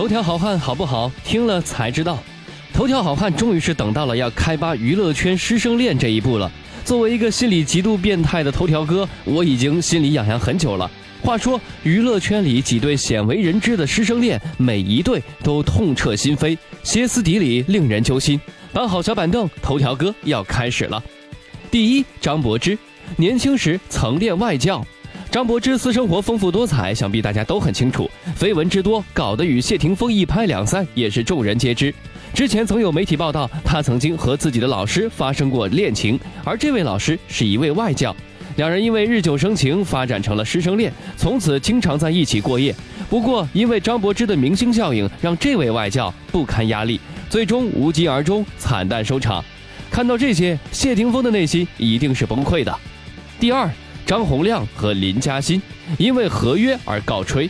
头条好汉好不好？听了才知道。头条好汉终于是等到了要开扒娱乐圈师生恋这一步了。作为一个心理极度变态的头条哥，我已经心里痒痒很久了。话说，娱乐圈里几对鲜为人知的师生恋，每一对都痛彻心扉，歇斯底里，令人揪心。搬好小板凳，头条哥要开始了。第一，张柏芝，年轻时曾恋外教。张柏芝私生活丰富多彩，想必大家都很清楚，绯闻之多，搞得与谢霆锋一拍两散，也是众人皆知。之前曾有媒体报道，她曾经和自己的老师发生过恋情，而这位老师是一位外教，两人因为日久生情，发展成了师生恋，从此经常在一起过夜。不过，因为张柏芝的明星效应，让这位外教不堪压力，最终无疾而终，惨淡收场。看到这些，谢霆锋的内心一定是崩溃的。第二。张洪亮和林嘉欣因为合约而告吹，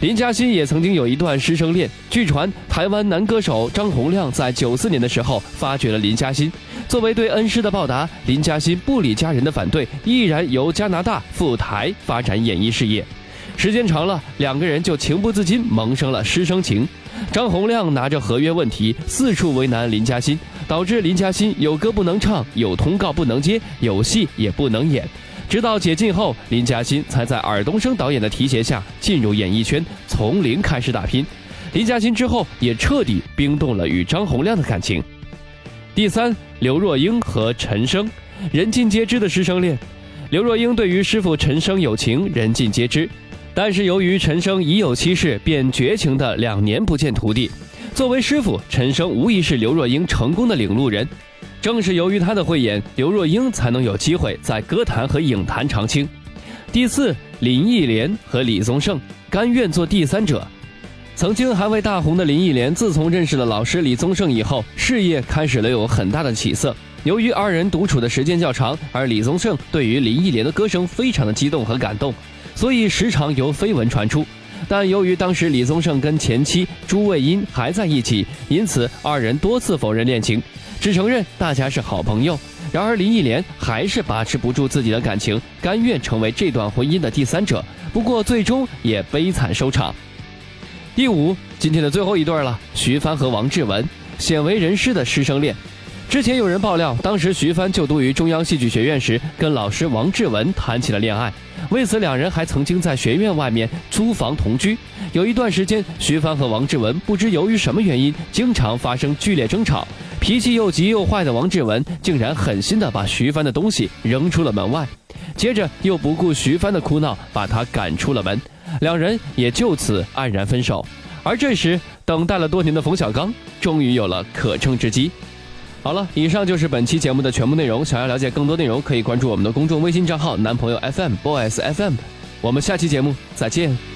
林嘉欣也曾经有一段师生恋。据传，台湾男歌手张洪亮在九四年的时候发掘了林嘉欣，作为对恩师的报答，林嘉欣不理家人的反对，毅然由加拿大赴台发展演艺事业。时间长了，两个人就情不自禁萌生了师生情。张洪亮拿着合约问题四处为难林嘉欣，导致林嘉欣有歌不能唱，有通告不能接，有戏也不能演。直到解禁后，林嘉欣才在尔冬升导演的提携下进入演艺圈，从零开始打拼。林嘉欣之后也彻底冰冻了与张洪亮的感情。第三，刘若英和陈升，人尽皆知的师生恋。刘若英对于师傅陈升有情，人尽皆知。但是由于陈升已有妻室，便绝情的两年不见徒弟。作为师傅，陈升无疑是刘若英成功的领路人。正是由于他的慧眼，刘若英才能有机会在歌坛和影坛长青。第四，林忆莲和李宗盛甘愿做第三者。曾经还未大红的林忆莲，自从认识了老师李宗盛以后，事业开始了有很大的起色。由于二人独处的时间较长，而李宗盛对于林忆莲的歌声非常的激动和感动，所以时常有绯闻传出。但由于当时李宗盛跟前妻朱卫茵还在一起，因此二人多次否认恋情。只承认大家是好朋友，然而林忆莲还是把持不住自己的感情，甘愿成为这段婚姻的第三者。不过最终也悲惨收场。第五，今天的最后一对了，徐帆和王志文，鲜为人师的师生恋。之前有人爆料，当时徐帆就读于中央戏剧学院时，跟老师王志文谈起了恋爱。为此，两人还曾经在学院外面租房同居。有一段时间，徐帆和王志文不知由于什么原因，经常发生剧烈争吵。脾气又急又坏的王志文，竟然狠心的把徐帆的东西扔出了门外，接着又不顾徐帆的哭闹，把他赶出了门。两人也就此黯然分手。而这时，等待了多年的冯小刚，终于有了可乘之机。好了，以上就是本期节目的全部内容。想要了解更多内容，可以关注我们的公众微信账号“男朋友 FM Boys FM”。我们下期节目再见。